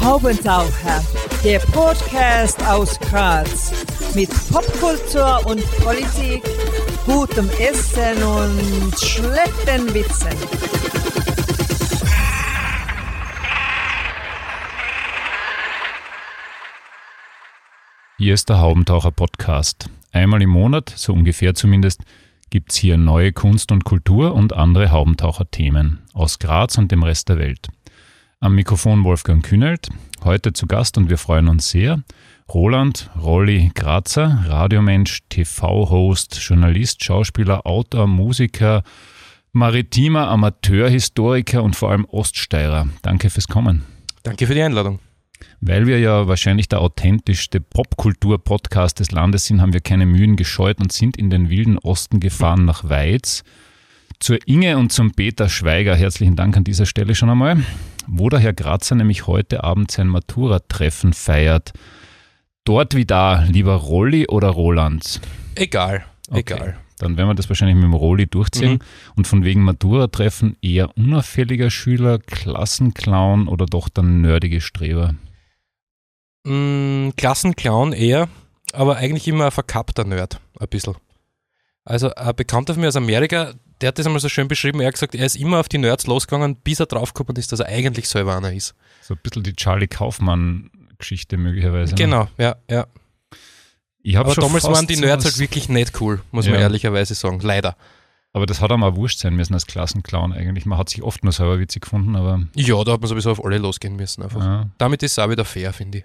Haubentaucher, der Podcast aus Graz mit Popkultur und Politik, gutem Essen und schlechten Witzen. Hier ist der Haubentaucher Podcast. Einmal im Monat, so ungefähr zumindest, gibt es hier neue Kunst und Kultur und andere Haubentaucher-Themen aus Graz und dem Rest der Welt. Am Mikrofon Wolfgang Kühnelt, heute zu Gast und wir freuen uns sehr. Roland Rolli Grazer, Radiomensch, TV-Host, Journalist, Schauspieler, Autor, Musiker, maritimer Amateurhistoriker und vor allem Oststeirer. Danke fürs Kommen. Danke für die Einladung. Weil wir ja wahrscheinlich der authentischste Popkultur-Podcast des Landes sind, haben wir keine Mühen gescheut und sind in den wilden Osten gefahren nach Weiz. Zur Inge und zum Peter Schweiger herzlichen Dank an dieser Stelle schon einmal, wo der Herr Grazer nämlich heute Abend sein Matura-Treffen feiert. Dort wie da, lieber Rolli oder Roland? Egal, Okay. egal. Dann werden wir das wahrscheinlich mit dem Rolli durchziehen. Mhm. Und von wegen Matura-Treffen eher unauffälliger Schüler, Klassenclown oder doch der nerdige Streber? Klassenclown eher, aber eigentlich immer ein verkappter Nerd, ein bisschen. Also ein Bekannter von mir aus Amerika, der hat das einmal so schön beschrieben, er hat gesagt, er ist immer auf die Nerds losgegangen, bis er draufgekommen ist, dass er eigentlich selber einer ist. So ein bisschen die Charlie Kaufmann-Geschichte möglicherweise. ne? Genau, ja, ja. Ich Aber schon damals waren die Nerds halt wirklich nicht cool, muss man Ja. ehrlicherweise sagen, leider. Aber das hat einem auch wurscht sein müssen als Klassenclown eigentlich. Man hat sich oft nur selber witzig gefunden, aber Ja, da hat man sowieso auf alle losgehen müssen einfach. ja. Damit ist es auch wieder fair, finde ich.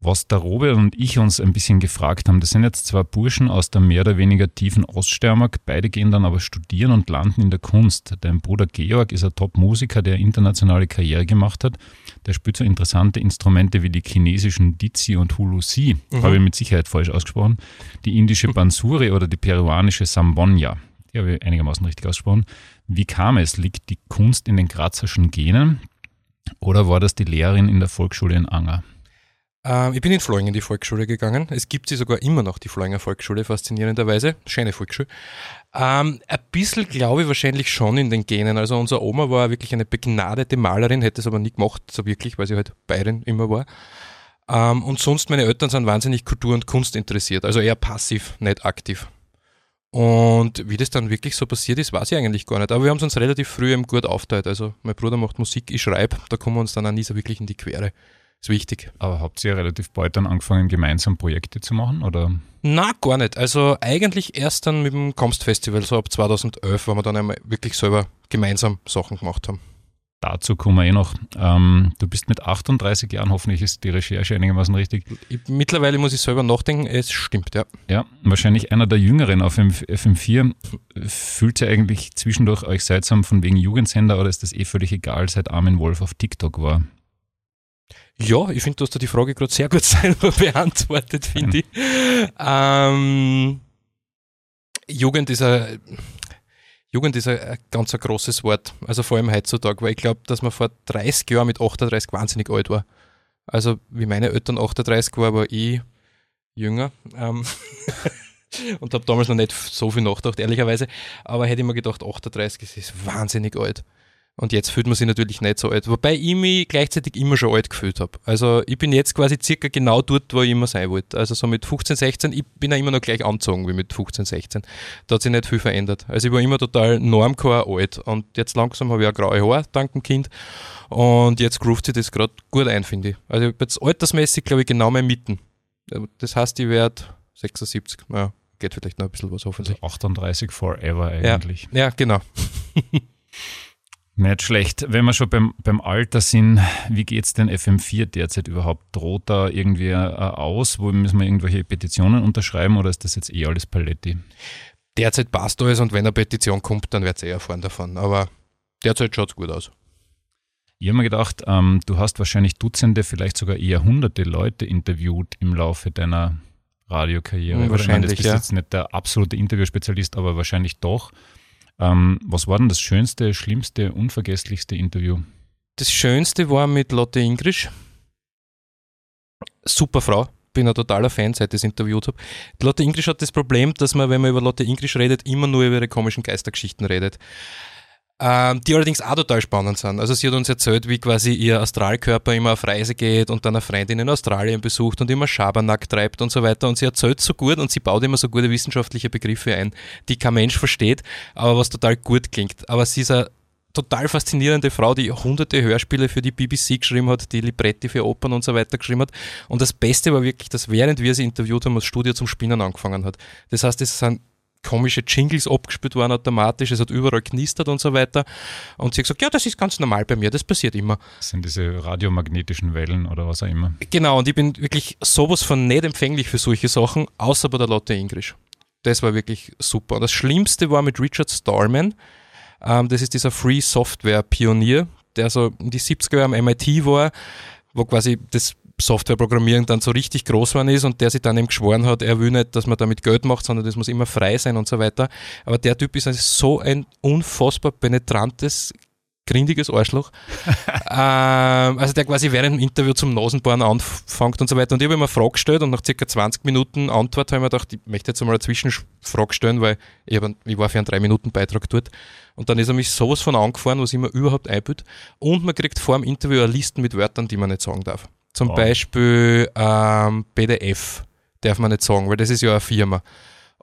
Was der Robert und ich uns ein bisschen gefragt haben, das sind jetzt zwei Burschen aus der mehr oder weniger tiefen Oststeiermark. Beide gehen dann aber studieren und landen in der Kunst. Dein Bruder Georg ist ein Top-Musiker, der internationale Karriere gemacht hat. Der spielt so interessante Instrumente wie die chinesischen Dizi und Hulusi, Mhm. habe ich mit Sicherheit falsch ausgesprochen, die indische Bansuri oder die peruanische Sambonia. Die habe ich einigermaßen richtig ausgesprochen. Wie kam es? Liegt die Kunst in den grazerschen Genen oder war das die Lehrerin in der Volksschule in Anger? Ähm, ich bin in Floing in die Volksschule gegangen. Es gibt sie sogar immer noch, die Floinger Volksschule, faszinierenderweise. Schöne Volksschule. Ähm, ein bisschen glaube ich wahrscheinlich schon in den Genen. Also unsere Oma war wirklich eine begnadete Malerin, hätte es aber nie gemacht, so wirklich, weil sie halt Bayerin immer war. Ähm, und sonst meine Eltern sind wahnsinnig Kultur und Kunst interessiert, also eher passiv, nicht aktiv. Und wie das dann wirklich so passiert ist, weiß ich eigentlich gar nicht. Aber wir haben es uns relativ früh eben gut aufteilt. Also mein Bruder macht Musik, ich schreibe, da kommen wir uns dann auch nie so wirklich in die Quere. Ist wichtig. Aber habt ihr relativ bald dann angefangen, gemeinsam Projekte zu machen? Oder? Na, gar nicht. Also eigentlich erst dann mit dem Comst Festival, so ab 2011, wo wir dann einmal wirklich selber gemeinsam Sachen gemacht haben. Dazu kommen wir eh noch. Ähm, du bist mit 38 Jahren, hoffentlich ist die Recherche einigermaßen richtig, Ich, mittlerweile muss ich selber nachdenken, es stimmt, ja. ja, wahrscheinlich einer der Jüngeren auf FM FM4. Fühlt ihr eigentlich zwischendurch euch seltsam von wegen Jugendsender oder ist das eh völlig egal, seit Armin Wolf auf TikTok war? Ja, ich finde, du da die Frage gerade sehr gut selber beantwortet, finde ich. Ähm, Jugend ist ein Jugend ist ein, ein ganz ein großes Wort, also vor allem heutzutage, weil ich glaube, dass man vor 30 Jahren mit 38 wahnsinnig alt war. Also wie meine Eltern 38 war, war ich jünger ähm, und habe damals noch nicht so viel nachgedacht, ehrlicherweise. Aber hätte ich mir gedacht, 38 das ist wahnsinnig alt. Und jetzt fühlt man sich natürlich nicht so alt. Wobei ich mich gleichzeitig immer schon alt gefühlt habe. Also ich bin jetzt quasi circa genau dort, wo ich immer sein wollte. Also so mit 15, 16, ich bin ja immer noch gleich angezogen wie mit 15, 16. Da hat sich nicht viel verändert. Also ich war immer total normcore alt. Und jetzt langsam habe ich auch graue Haare, dank dem Kind. Und jetzt groovt sich das gerade gut ein, finde ich. Also ich jetzt altersmäßig, glaube ich, genau mein Mitten. Das heißt, ich werde 76. Ja, geht vielleicht noch ein bisschen was Also hoffentlich. 38 forever eigentlich. Ja, genau. Nicht schlecht. Wenn wir schon beim, beim Alter sind, wie geht's denn FM4 derzeit überhaupt? Droht da irgendwie äh, aus? Wo müssen wir irgendwelche Petitionen unterschreiben oder ist das jetzt eh alles Paletti? Derzeit passt alles und wenn eine Petition kommt, dann wird ihr eh erfahren davon. Aber derzeit schaut es gut aus. Ich habe mir gedacht, ähm, du hast wahrscheinlich Dutzende, vielleicht sogar eher hunderte Leute interviewt im Laufe deiner Radiokarriere. Hm, Oder ich meine, wahrscheinlich, du bist ja. jetzt nicht der absolute Interviewspezialist, aber wahrscheinlich doch. Ähm, was war denn das schönste, schlimmste, unvergesslichste Interview? Das Schönste war mit Lotte Ingrisch. Super Frau. Bin ein totaler Fan, seit ich das interviewt habe. Lotte Ingrisch hat das Problem, dass man, wenn man über Lotte Ingrisch redet, immer nur über ihre komischen Geistergeschichten redet. Ähm, die allerdings auch total spannend sind. Also sie hat uns erzählt, wie quasi ihr Astralkörper immer auf Reise geht und dann eine Freundin in Australien besucht und immer Schabernack treibt und so weiter. Und sie erzählt so gut und sie baut immer so gute wissenschaftliche Begriffe ein, die kein Mensch versteht, aber was total gut klingt. Aber sie ist eine total faszinierende Frau, die hunderte Hörspiele für die BBC geschrieben hat, die Libretti für Opern und so weiter geschrieben hat. Und das Beste war wirklich, dass während wir sie interviewt haben, das Studio zum Spinnen angefangen hat. Das heißt, es sind komische Jingles abgespielt worden automatisch, es hat überall knistert und so weiter. Und sie hat gesagt, ja, das ist ganz normal bei mir, das passiert immer. Das sind diese radiomagnetischen Wellen oder was auch immer. Genau, und ich bin wirklich sowas von nicht empfänglich für solche Sachen, außer bei der Lotte Ingrisch. Das war wirklich super. Und das Schlimmste war mit Richard Starman, ähm, das ist dieser Free Software Pionier, der so in die 70er Jahre am MIT war, wo quasi das Softwareprogrammierung dann so richtig groß geworden ist und der sich dann eben geschworen hat, er will nicht, dass man damit Geld macht, sondern das muss immer frei sein und so weiter. Aber der Typ ist also so ein unfassbar penetrantes, grindiges Arschloch. ähm, also der quasi während dem Interview zum Nasenbohren anfängt und so weiter. Und ich habe ihm eine Frage gestellt und nach circa 20 Minuten Antwort habe ich mir gedacht, ich möchte jetzt mal eine Zwischenfrage stellen, weil ich, hab, ich war für einen 3-Minuten-Beitrag dort. Und dann ist er mich sowas von angefahren, was ich mir überhaupt einbüht. Und man kriegt vor dem Interview eine Liste mit Wörtern, die man nicht sagen darf. Zum wow. Beispiel ähm, PDF darf man nicht sagen, weil das ist ja eine Firma.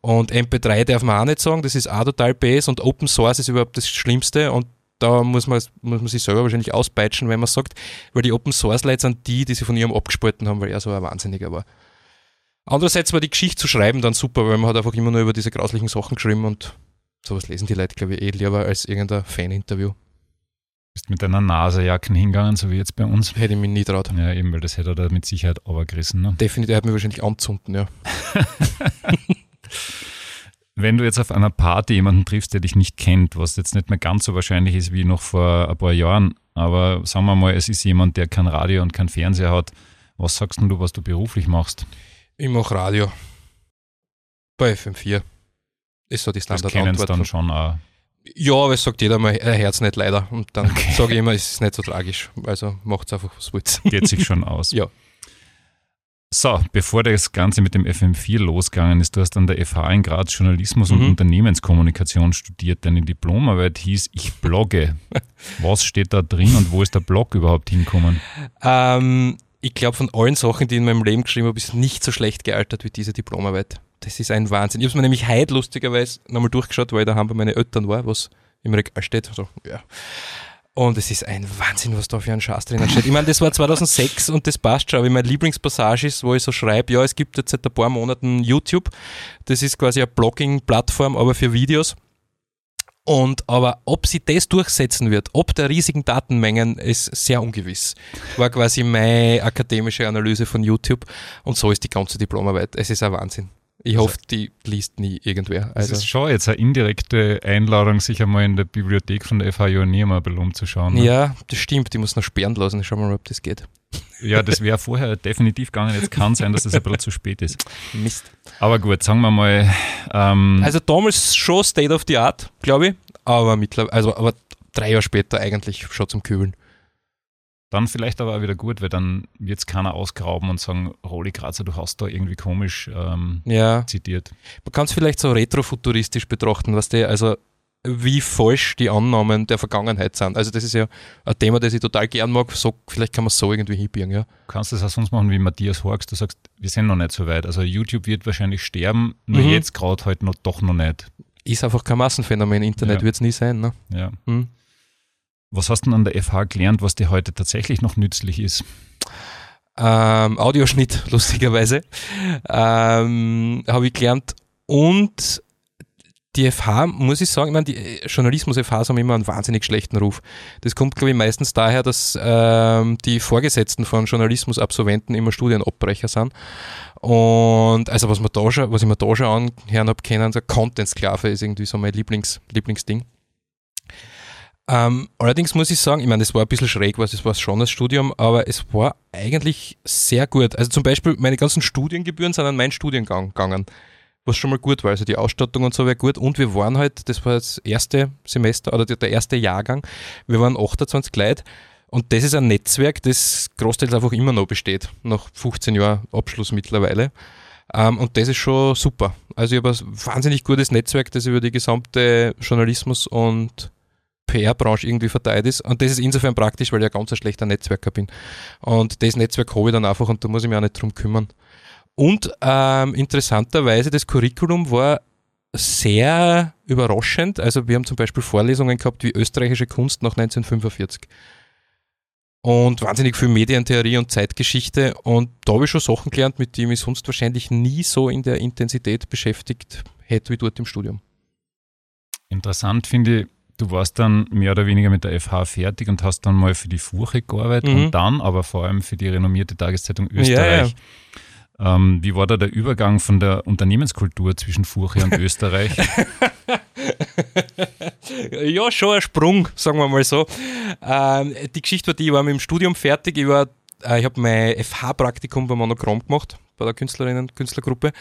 Und MP3 darf man auch nicht sagen, das ist auch total base und Open Source ist überhaupt das Schlimmste und da muss man, muss man sich selber wahrscheinlich auspeitschen, wenn man sagt, weil die Open Source Leute sind die, die sie von ihrem abgespalten haben, weil er so ein Wahnsinniger war. Andererseits war die Geschichte zu schreiben dann super, weil man hat einfach immer nur über diese grauslichen Sachen geschrieben und sowas lesen die Leute, glaube ich, eh lieber als irgendein Fan-Interview. Bist mit deiner Nasejacken hingegangen, so wie jetzt bei uns? Hätte ich mich nie traut. Ja, eben, weil das hätte er da mit Sicherheit runtergerissen. Ne? Definitiv, er hat mich wahrscheinlich anzünden, ja. Wenn du jetzt auf einer Party jemanden triffst, der dich nicht kennt, was jetzt nicht mehr ganz so wahrscheinlich ist wie noch vor ein paar Jahren, aber sagen wir mal, es ist jemand, der kein Radio und kein Fernseher hat, was sagst du, was du beruflich machst? Ich mache Radio. Bei FM4. Ist so die Standardantwort. Das kennen dann schon auch ja, aber es sagt jeder mal, er hört es nicht leider. Und dann okay. sage ich immer, es ist nicht so tragisch. Also macht es einfach, was wollt. Geht sich schon aus. ja. So, bevor das Ganze mit dem FM4 losgegangen ist, du hast an der FH in Graz Journalismus und mhm. Unternehmenskommunikation studiert. Deine Diplomarbeit hieß Ich blogge. Was steht da drin und wo ist der Blog überhaupt hinkommen? Ähm, ich glaube, von allen Sachen, die ich in meinem Leben geschrieben habe, ist nicht so schlecht gealtert wie diese Diplomarbeit das ist ein Wahnsinn. Ich habe es mir nämlich heute lustigerweise nochmal durchgeschaut, weil ich daheim bei meinen Eltern war, was im Regal steht. Also, ja. Und es ist ein Wahnsinn, was da für ein Schatz drinnen steht. Ich meine, das war 2006 und das passt schon. Aber meine Lieblingspassage ist, wo ich so schreibe, ja, es gibt jetzt seit ein paar Monaten YouTube. Das ist quasi eine Blogging-Plattform, aber für Videos. Und aber ob sie das durchsetzen wird, ob der riesigen Datenmengen, ist sehr ungewiss. War quasi meine akademische Analyse von YouTube und so ist die ganze Diplomarbeit. Es ist ein Wahnsinn. Ich hoffe, die liest nie irgendwer. Also. Das ist schon jetzt eine indirekte Einladung, sich einmal in der Bibliothek von der FH mal umzuschauen. Ne? Ja, das stimmt. Die muss noch sperren lassen. Schauen wir mal, ob das geht. Ja, das wäre vorher definitiv gegangen. Jetzt kann sein, dass es das ein bisschen zu spät ist. Mist. Aber gut, sagen wir mal. Ähm also damals schon State of the Art, glaube ich. Aber mittlerweile, also aber drei Jahre später eigentlich schon zum Kübeln. Dann vielleicht aber auch wieder gut, weil dann wird es keiner ausgraben und sagen, Roli Grazer, du hast da irgendwie komisch ähm, ja. zitiert. Man kann es vielleicht so retrofuturistisch betrachten, was der, also wie falsch die Annahmen der Vergangenheit sind. Also das ist ja ein Thema, das ich total gern mag. So, vielleicht kann man es so irgendwie hinbiegen, ja. Du kannst das auch sonst machen wie Matthias Horks. Du sagst, wir sind noch nicht so weit. Also YouTube wird wahrscheinlich sterben, nur mhm. jetzt gerade halt noch, doch noch nicht. Ist einfach kein Massenphänomen. Internet ja. wird es nie sein. Ne? Ja. Mhm. Was hast du an der FH gelernt, was dir heute tatsächlich noch nützlich ist? Ähm, Audioschnitt, lustigerweise, ähm, habe ich gelernt. Und die FH, muss ich sagen, ich meine, die Journalismus-FHs haben immer einen wahnsinnig schlechten Ruf. Das kommt, glaube ich, meistens daher, dass ähm, die Vorgesetzten von Journalismusabsolventen immer Studienabbrecher sind. Und also was, man da schon, was ich mir da schon anhören habe kennen, so Content-Sklave ist irgendwie so mein Lieblings, Lieblingsding. Ähm, allerdings muss ich sagen, ich meine, das war ein bisschen schräg, was es war schon das Studium, aber es war eigentlich sehr gut. Also zum Beispiel, meine ganzen Studiengebühren sind an meinen Studiengang gegangen, was schon mal gut war. Also die Ausstattung und so war gut. Und wir waren halt, das war das erste Semester oder der erste Jahrgang, wir waren 28 Leute. Und das ist ein Netzwerk, das großteils einfach immer noch besteht, nach 15 Jahren Abschluss mittlerweile. Ähm, und das ist schon super. Also ich habe ein wahnsinnig gutes Netzwerk, das über die gesamte Journalismus- und PR-Branche irgendwie verteilt ist. Und das ist insofern praktisch, weil ich ein ganz ein schlechter Netzwerker bin. Und das Netzwerk habe ich dann einfach und da muss ich mich auch nicht drum kümmern. Und ähm, interessanterweise, das Curriculum war sehr überraschend. Also wir haben zum Beispiel Vorlesungen gehabt wie österreichische Kunst nach 1945 und wahnsinnig viel Medientheorie und Zeitgeschichte. Und da habe ich schon Sachen gelernt, mit denen ich sonst wahrscheinlich nie so in der Intensität beschäftigt hätte wie dort im Studium. Interessant finde ich, du warst dann mehr oder weniger mit der FH fertig und hast dann mal für die Furche gearbeitet mhm. und dann aber vor allem für die renommierte Tageszeitung Österreich. Ja, ja. Ähm, wie war da der Übergang von der Unternehmenskultur zwischen Furche und Österreich? ja, schon ein Sprung, sagen wir mal so. Ähm, die Geschichte war die, ich war mit dem Studium fertig. Ich, äh, ich habe mein FH-Praktikum bei Monochrom gemacht, bei der Künstlerinnen-Künstlergruppe.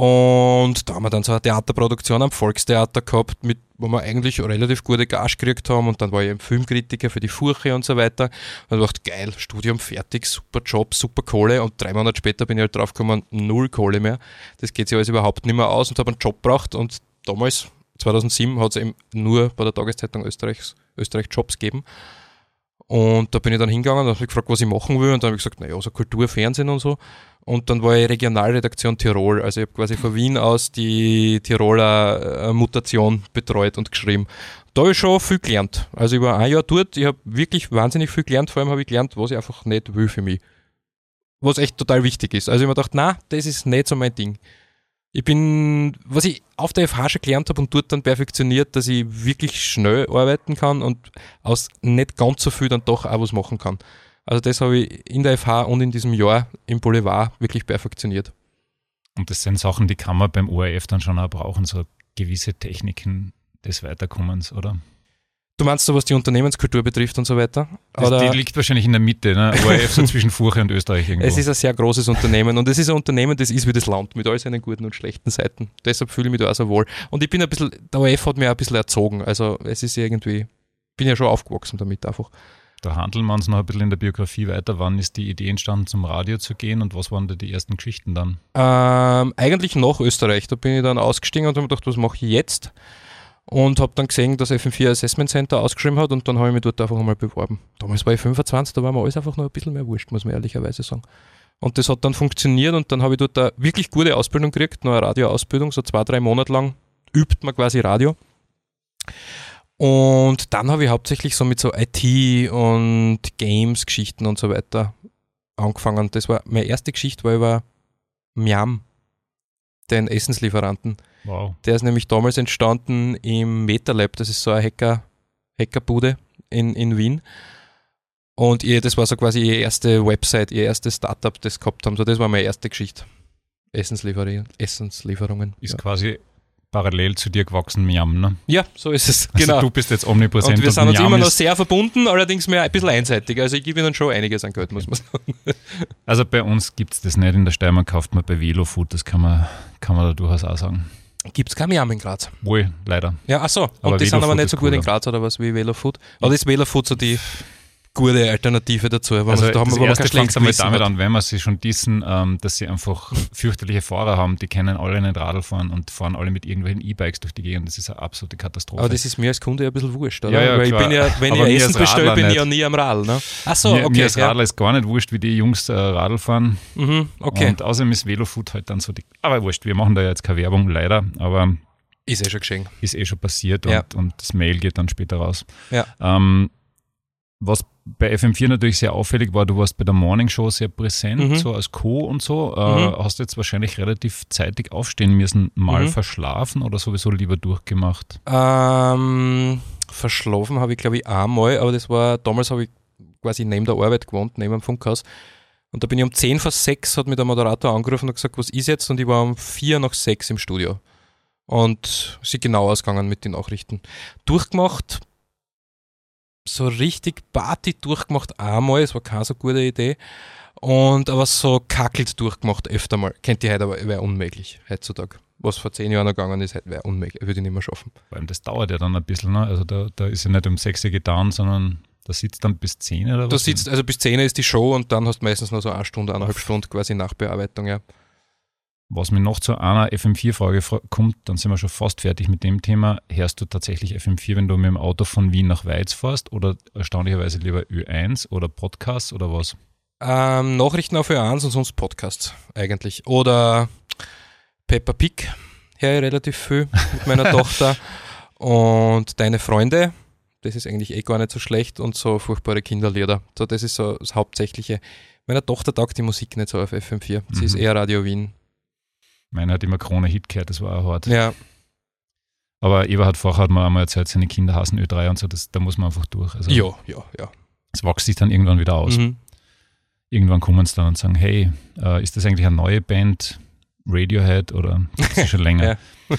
Und da haben wir dann so eine Theaterproduktion am Volkstheater gehabt, mit, wo wir eigentlich relativ gute Gage gekriegt haben. Und dann war ich Filmkritiker für die Furche und so weiter. Und ich dachte, geil, Studium fertig, super Job, super Kohle. Und drei Monate später bin ich halt draufgekommen, null Kohle mehr. Das geht sich alles überhaupt nicht mehr aus und habe einen Job gebraucht. Und damals 2007 hat es eben nur bei der Tageszeitung Österreichs, Österreich Jobs gegeben. Und da bin ich dann hingegangen und habe gefragt, was ich machen will. Und dann habe ich gesagt, naja, so Kultur, Fernsehen und so. Und dann war ich Regionalredaktion Tirol. Also ich habe quasi von Wien aus die Tiroler äh, Mutation betreut und geschrieben. Da habe ich schon viel gelernt. Also ich war ein Jahr dort, ich habe wirklich wahnsinnig viel gelernt. Vor allem habe ich gelernt, was ich einfach nicht will für mich. Was echt total wichtig ist. Also ich habe mir gedacht, na, das ist nicht so mein Ding. Ich bin, was ich auf der FH schon gelernt habe und dort dann perfektioniert, dass ich wirklich schnell arbeiten kann und aus nicht ganz so viel dann doch auch was machen kann. Also das habe ich in der FH und in diesem Jahr im Boulevard wirklich perfektioniert. Und das sind Sachen, die kann man beim ORF dann schon auch brauchen, so gewisse Techniken des Weiterkommens, oder? Du meinst so, was die Unternehmenskultur betrifft und so weiter? Das, die liegt wahrscheinlich in der Mitte, ne? ORF so zwischen Furche und Österreich irgendwo. Es ist ein sehr großes Unternehmen und es ist ein Unternehmen, das ist wie das Land, mit all seinen guten und schlechten Seiten. Deshalb fühle ich mich da auch so wohl. Und ich bin ein bisschen, der ORF hat mich auch ein bisschen erzogen. Also es ist irgendwie, bin ja schon aufgewachsen damit einfach. Da handeln wir uns noch ein bisschen in der Biografie weiter. Wann ist die Idee entstanden, zum Radio zu gehen und was waren da die ersten Geschichten dann? Ähm, eigentlich nach Österreich. Da bin ich dann ausgestiegen und habe mir gedacht, was mache ich jetzt? Und habe dann gesehen, dass FM4 Assessment Center ausgeschrieben hat und dann habe ich mich dort einfach einmal beworben. Damals war ich 25, da war mir alles einfach noch ein bisschen mehr wurscht, muss man ehrlicherweise sagen. Und das hat dann funktioniert und dann habe ich dort eine wirklich gute Ausbildung gekriegt, eine Radioausbildung, so zwei, drei Monate lang übt man quasi Radio. Und dann habe ich hauptsächlich so mit so IT und Games-Geschichten und so weiter angefangen. Das war meine erste Geschichte, war über Miam, den Essenslieferanten. Wow. Der ist nämlich damals entstanden im MetaLab, das ist so eine Hacker, Hackerbude in, in Wien. Und ihr, das war so quasi ihre erste Website, ihr erstes Startup, das gehabt haben. So, das war meine erste Geschichte. Essenslieferungen. Essenslieferungen. Ist ja. quasi parallel zu dir gewachsen, Miam, ne? Ja, so ist es. Also genau. du bist jetzt omnipräsent. Und wir sind und uns immer noch sehr verbunden, allerdings mehr ein bisschen einseitig. Also ich gebe ihnen schon einiges an Geld, muss man sagen. Also bei uns gibt es das nicht. In der Steiermark kauft man bei Velofood, das kann man, kann man da durchaus auch sagen. Gibt es keine Miam in Graz? Wohl, leider. Ja, ach so. Aber und die sind aber nicht so gut in Graz oder was wie Velofood? Oder ist Velofood so die gute Alternative dazu. Aber also da haben wir erste fängt damit an, wenn wir sie schon dissen, ähm, dass sie einfach fürchterliche Fahrer haben, die können alle nicht Radl fahren und fahren alle mit irgendwelchen E-Bikes durch die Gegend. Das ist eine absolute Katastrophe. Aber das ist mir als Kunde ein bisschen wurscht, oder? Ja, ja, Weil ich bin ja, wenn Aber ich Essen bestelle, bin ich ja nie am Radl. Ne? Ach so, mir, okay. Mir als Radler ja. ist gar nicht wurscht, wie die Jungs äh, Radl fahren. Mhm, okay. Und außerdem ist Velofood halt dann so die. Aber wurscht, wir machen da jetzt keine Werbung, leider. Aber ist eh schon geschehen. Ist eh schon passiert ja. und, und, das Mail geht dann später raus. Ja. Ähm, was bei FM4 natürlich sehr auffällig war, du warst bei der Morning Show sehr präsent, mhm. so als Co. und so. Äh, mhm. Hast jetzt wahrscheinlich relativ zeitig aufstehen müssen, mal mhm. verschlafen oder sowieso lieber durchgemacht? Ähm, verschlafen habe ich, glaube ich, einmal, aber das war, damals habe ich quasi neben der Arbeit gewohnt, neben dem Funkhaus. Und da bin ich um 10 vor 6 hat mir der Moderator angerufen und gesagt, was ist jetzt? Und ich war um 4 nach 6 im Studio. Und sie genau ausgegangen mit den Nachrichten. Durchgemacht so richtig Party durchgemacht einmal, es war keine so gute Idee. Und aber so kackelt durchgemacht öfter mal. Kennt ihr heute, aber wäre unmöglich heutzutage. Was vor zehn Jahren gegangen ist, wäre unmöglich, würde ich nicht mehr schaffen. Vor allem, das dauert ja dann ein bisschen, ne? Also da, da ist ja nicht um sechs getan, sondern da sitzt dann bis zehn oder was? Da sitzt, also bis zehn ist die Show und dann hast du meistens noch so eine Stunde, eineinhalb Stunden quasi Nachbearbeitung, ja. Was mir noch zu einer FM4-Frage kommt, dann sind wir schon fast fertig mit dem Thema. Hörst du tatsächlich FM4, wenn du mit dem Auto von Wien nach Weiz fährst oder erstaunlicherweise lieber Ö1 oder Podcasts oder was? Ähm, Nachrichten auf Ö1 und sonst Podcasts eigentlich. Oder Peppa Pig höre ich relativ viel mit meiner Tochter. Und deine Freunde, das ist eigentlich eh gar nicht so schlecht und so furchtbare Kinderlieder. So, das ist so das Hauptsächliche. Meiner Tochter taugt die Musik nicht so auf FM4. Sie mhm. ist eher Radio Wien. Meiner hat immer Krone-Hit gehört, das war auch hart. Ja. Aber Eva hat vorher hat mir einmal erzählt, seine Kinder hassen Ö3 und so, das, da muss man einfach durch. Also, ja, ja, ja. Es wächst sich dann irgendwann wieder aus. Mhm. Irgendwann kommen sie dann und sagen, hey, äh, ist das eigentlich eine neue Band, Radiohead oder ist das schon länger? ja.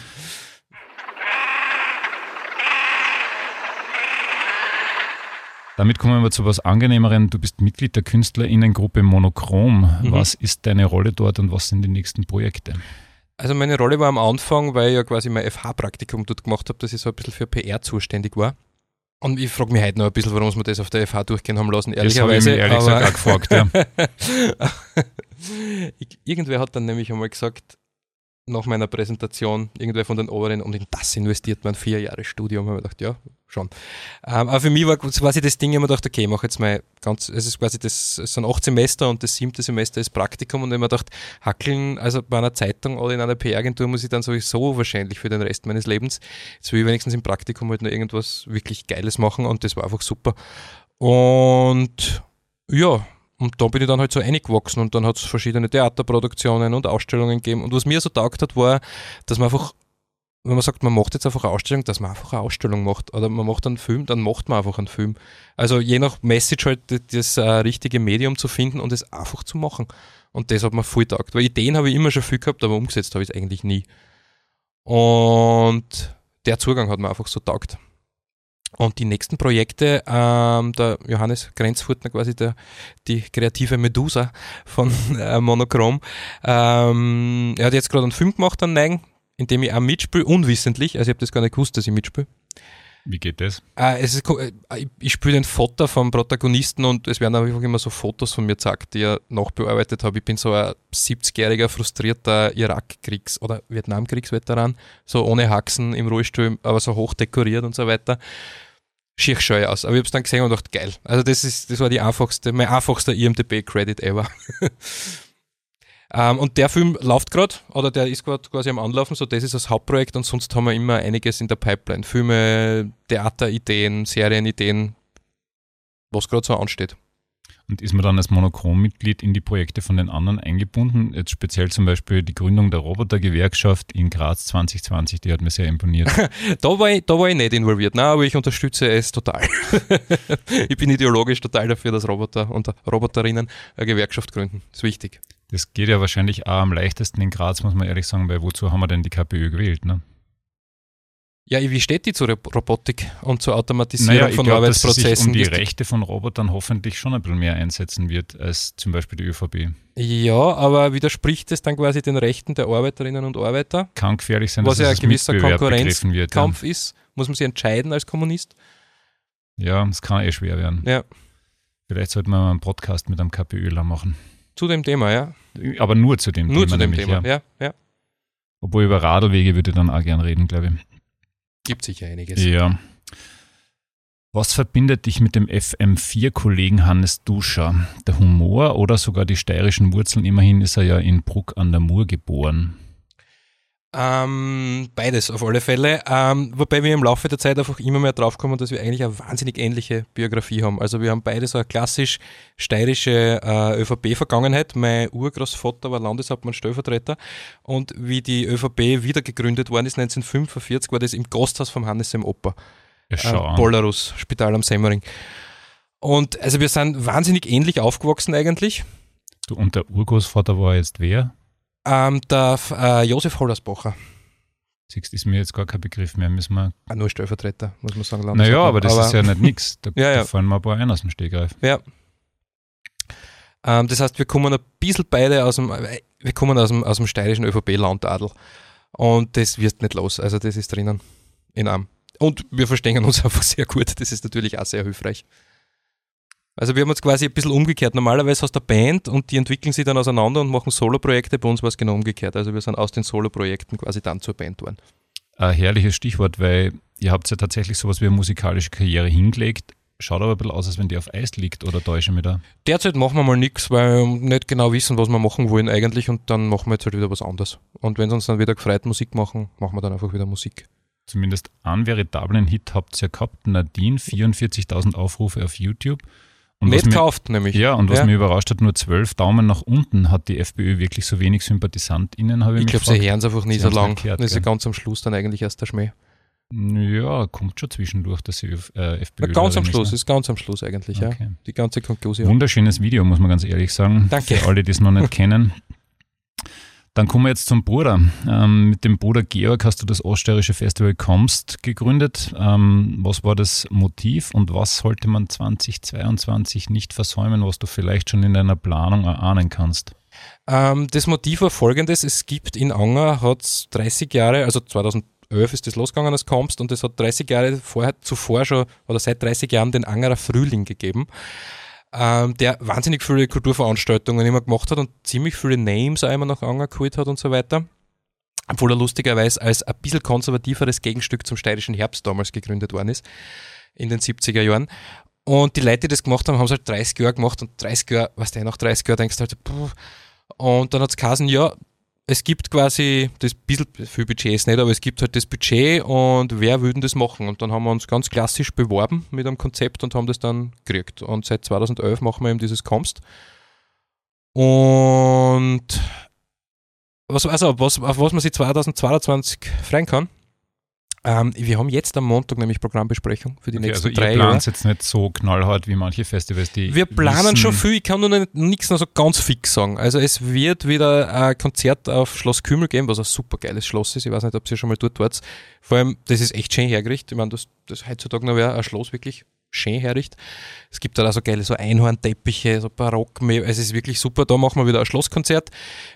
Damit kommen wir zu was Angenehmeren. Du bist Mitglied der Künstlerinnengruppe Monochrom. Mhm. Was ist deine Rolle dort und was sind die nächsten Projekte? Also meine Rolle war am Anfang, weil ich ja quasi mein FH-Praktikum dort gemacht habe, dass ich so ein bisschen für PR zuständig war. Und ich frage mich heute noch ein bisschen, warum wir das auf der FH durchgehen haben lassen, ehrlicherweise. Das habe ich ehrlich gesagt auch gefragt, ja. Irgendwer hat dann nämlich einmal gesagt, nach meiner Präsentation, irgendwer von den Oberen, und in das investiert man vier Jahre Studium. Und ich gedacht, ja, schon. Ähm, aber für mich war quasi das Ding, ich habe mir gedacht, okay, ich mache jetzt mal ganz, es ist quasi das, es sind acht Semester und das siebte Semester ist Praktikum und ich habe mir gedacht, hackeln, also bei einer Zeitung oder in einer PR-Agentur muss ich dann sowieso wahrscheinlich für den Rest meines Lebens, jetzt will ich wenigstens im Praktikum halt noch irgendwas wirklich Geiles machen und das war einfach super. Und ja, und da bin ich dann halt so reingewachsen und dann hat es verschiedene Theaterproduktionen und Ausstellungen gegeben. Und was mir so taugt hat, war, dass man einfach, wenn man sagt, man macht jetzt einfach eine Ausstellung, dass man einfach eine Ausstellung macht. Oder man macht einen Film, dann macht man einfach einen Film. Also je nach Message halt das äh, richtige Medium zu finden und es einfach zu machen. Und das hat mir voll taugt. Weil Ideen habe ich immer schon viel gehabt, aber umgesetzt habe ich es eigentlich nie. Und der Zugang hat mir einfach so taugt. Und die nächsten Projekte, ähm, der Johannes Grenzfurtner, quasi der, die kreative Medusa von äh, Monochrom, ähm, er hat jetzt gerade einen Film gemacht an Neigen, in dem ich auch mitspiele, unwissentlich, also ich habe das gar nicht gewusst, dass ich mitspiele. Wie geht das? Es ist, äh, ich spiele den Vater vom Protagonisten und es werden einfach immer so Fotos von mir gezeigt, die ich nachbearbeitet habe. Ich bin so ein 70-jähriger, frustrierter Irakkriegs- oder Vietnamkriegsveteran, so ohne Haxen im Rollstuhl, aber so hoch dekoriert und so weiter. Schier scheu aus. Aber ich habe es dann gesehen und gedacht, geil. Also das ist, das war die einfachste, mein einfachster IMDB-Credit ever. Ähm, und der Film läuft gerade, oder der ist gerade quasi am Anlaufen, so das ist das Hauptprojekt und sonst haben wir immer einiges in der Pipeline. Filme, Theaterideen, Serienideen, was gerade so ansteht. Und ist man dann als Monochrom-Mitglied in die Projekte von den anderen eingebunden? Jetzt speziell zum Beispiel die Gründung der Robotergewerkschaft in Graz 2020, die hat mir sehr imponiert. da, war ich, da war ich nicht involviert, nein, aber ich unterstütze es total. ich bin ideologisch total dafür, dass Roboter und Roboterinnen eine Gewerkschaft gründen. Das ist wichtig. Das geht ja wahrscheinlich auch am leichtesten in Graz, muss man ehrlich sagen, weil wozu haben wir denn die KPÖ gewählt? Ne? Ja, wie steht die zur Robotik und zur Automatisierung naja, von glaub, Arbeitsprozessen? Dass sich um die Rechte von Robotern hoffentlich schon ein bisschen mehr einsetzen wird als zum Beispiel die ÖVP. Ja, aber widerspricht es dann quasi den Rechten der Arbeiterinnen und Arbeiter? Kann gefährlich sein, was dass ja ein gewisser Konkurrenzkampf ja. ist. Muss man sich entscheiden als Kommunist? Ja, es kann eh schwer werden. Ja. Vielleicht sollten wir mal einen Podcast mit einem KPÖler machen. Zu dem Thema, ja. Aber nur zu dem nur Thema. Nur zu dem nämlich, Thema, ja. ja. Obwohl über Radlwege würde ich dann auch gern reden, glaube ich. Gibt sicher einiges. Ja. Was verbindet dich mit dem FM4-Kollegen Hannes Duscher? Der Humor oder sogar die steirischen Wurzeln? Immerhin ist er ja in Bruck an der Mur geboren. Ähm, beides auf alle Fälle. Ähm, wobei wir im Laufe der Zeit einfach immer mehr draufkommen, dass wir eigentlich eine wahnsinnig ähnliche Biografie haben. Also wir haben beide so eine klassisch steirische äh, ÖVP-Vergangenheit. Mein Urgroßvater war Landeshauptmann Stellvertreter und wie die ÖVP wieder gegründet worden ist 1945, war das im Gasthaus vom Hannes im Oper. Ja, äh, Belarus, Spital am Semmering. Und also wir sind wahnsinnig ähnlich aufgewachsen eigentlich. Du, und der Urgroßvater war jetzt wer? Ähm, der äh, Josef Hollersbacher. Siehst ist mir jetzt gar kein Begriff mehr. Müssen wir ah, nur Stellvertreter, muss man sagen. Naja, aber das aber ist ja nicht nichts. Da, ja, ja. da fallen mal ein paar ein aus dem Stegreif. Ja. Ähm, das heißt, wir kommen ein bisschen beide aus dem, äh, wir kommen aus dem, aus dem steirischen ÖVP-Landadel. Und das wird nicht los. Also das ist drinnen in einem. Und wir verstehen uns einfach sehr gut. Das ist natürlich auch sehr hilfreich. Also wir haben uns quasi ein bisschen umgekehrt. Normalerweise hast du eine Band und die entwickeln sich dann auseinander und machen Solo-Projekte. Bei uns war es genau umgekehrt. Also wir sind aus den Solo-Projekten quasi dann zur Band geworden. Ein herrliches Stichwort, weil ihr habt ja tatsächlich sowas wie eine musikalische Karriere hingelegt. Schaut aber ein bisschen aus, als wenn die auf Eis liegt, oder täusche ich mich da? Derzeit machen wir mal nichts, weil wir nicht genau wissen, was wir machen wollen eigentlich und dann machen wir jetzt halt wieder was anderes. Und wenn es uns dann wieder gefreut Musik machen, machen wir dann einfach wieder Musik. Zumindest einen veritablen Hit habt ihr ja gehabt, Nadine, 44.000 Aufrufe auf YouTube. Und nicht mich, kauft, nämlich. Ja, und was ja. mich überrascht hat, nur zwölf Daumen nach unten hat die FPÖ wirklich so wenig SympathisantInnen, habe ich, ich glaube, sie hören es einfach nie sie so lang. Gehört, das ist ja ganz am Schluss dann eigentlich erst der Schmäh. Ja, kommt schon zwischendurch, dass sie äh, FPÖ. Na, ganz am Schluss, ist, ne? ist ganz am Schluss eigentlich, okay. ja. Die ganze Konklusion. Wunderschönes Video, muss man ganz ehrlich sagen. Danke. Für alle, die es noch nicht kennen. Dann kommen wir jetzt zum Bruder. Ähm, mit dem Bruder Georg hast du das Oststeirische Festival Kommst gegründet. Ähm, was war das Motiv und was sollte man 2022 nicht versäumen, was du vielleicht schon in deiner Planung erahnen kannst? Ähm, das Motiv war folgendes: Es gibt in Anger, hat 30 Jahre, also 2000 2011 ist das losgegangen als Kommst und es hat 30 Jahre vorher, zuvor schon oder seit 30 Jahren den Angerer Frühling gegeben, ähm, der wahnsinnig viele Kulturveranstaltungen immer gemacht hat und ziemlich viele Names auch immer nach Anger geholt hat und so weiter. Obwohl er lustigerweise als ein bisschen konservativeres Gegenstück zum steirischen Herbst damals gegründet worden ist, in den 70er Jahren. Und die Leute, die das gemacht haben, haben es halt 30 Jahre gemacht und 30 Jahre, was du, nach 30 Jahren denkst halt, puh. Und dann hat es geheißen, ja, es gibt quasi das bisschen viel Budget ist nicht, aber es gibt halt das Budget und wer würde das machen? Und dann haben wir uns ganz klassisch beworben mit einem Konzept und haben das dann gekriegt. Und seit 2011 machen wir eben dieses Comst. Und was, also, was, auf was man sich 2022 freuen kann, ähm, wir haben jetzt am Montag nämlich Programmbesprechung für die okay, nächsten also drei Jahre. Also jetzt nicht so knallhart wie manche Festivals, die Wir planen schon viel, ich kann nur nichts noch so ganz fix sagen. Also es wird wieder ein Konzert auf Schloss Kümmel geben, was ein super geiles Schloss ist. Ich weiß nicht, ob ihr schon mal dort wart. Vor allem, das ist echt schön hergerichtet. Ich meine, das, das heutzutage noch wäre ein Schloss wirklich schön herrichtet. Es gibt da so geile so Einhornteppiche, so barock, es ist wirklich super. Da machen wir wieder ein Schlosskonzert.